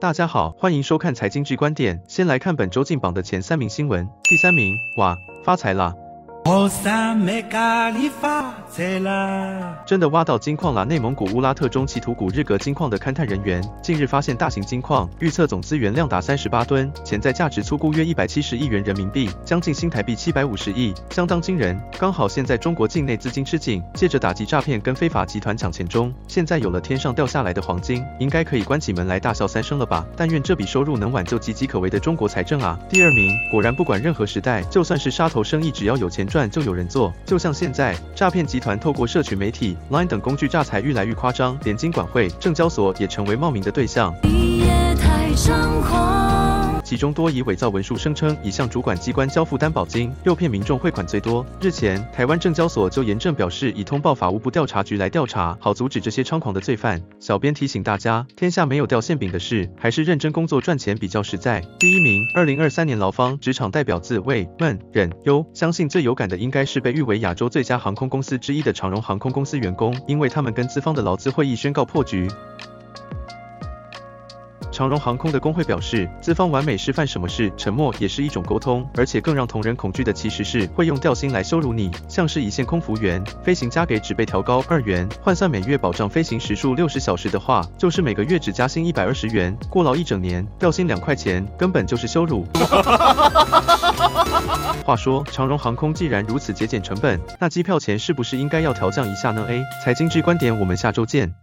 大家好，欢迎收看财经剧观点。先来看本周进榜的前三名新闻。第三名，哇，发财了！真的挖到金矿啦！内蒙古乌拉特中奇图古日格金矿的勘探人员近日发现大型金矿，预测总资源量达三十八吨，潜在价值粗估约一百七十亿元人民币，将近新台币七百五十亿，相当惊人。刚好现在中国境内资金吃紧，借着打击诈骗跟非法集团抢钱中，现在有了天上掉下来的黄金，应该可以关起门来大笑三声了吧？但愿这笔收入能挽救岌岌可危的中国财政啊！第二名，果然不管任何时代，就算是杀头生意，只要有钱赚。就有人做，就像现在诈骗集团透过社群媒体、Line 等工具诈财愈来愈夸张，连金管会、证交所也成为冒名的对象。一夜太猖狂其中多以伪造文书声称已向主管机关交付担保金，诱骗民众汇款最多。日前，台湾证交所就严正表示，已通报法务部调查局来调查，好阻止这些猖狂的罪犯。小编提醒大家，天下没有掉馅饼的事，还是认真工作赚钱比较实在。第一名，二零二三年劳方职场代表自慰闷忍优，相信最有感的应该是被誉为亚洲最佳航空公司之一的长荣航空公司员工，因为他们跟资方的劳资会议宣告破局。长荣航空的工会表示，资方完美示范什么是沉默也是一种沟通，而且更让同仁恐惧的其实是会用调薪来羞辱你，像是一线空服员飞行加给只被调高二元，换算每月保障飞行时数六十小时的话，就是每个月只加薪一百二十元，过劳一整年调薪两块钱，根本就是羞辱。话说，长荣航空既然如此节俭成本，那机票钱是不是应该要调降一下呢？A 财经之观点，我们下周见。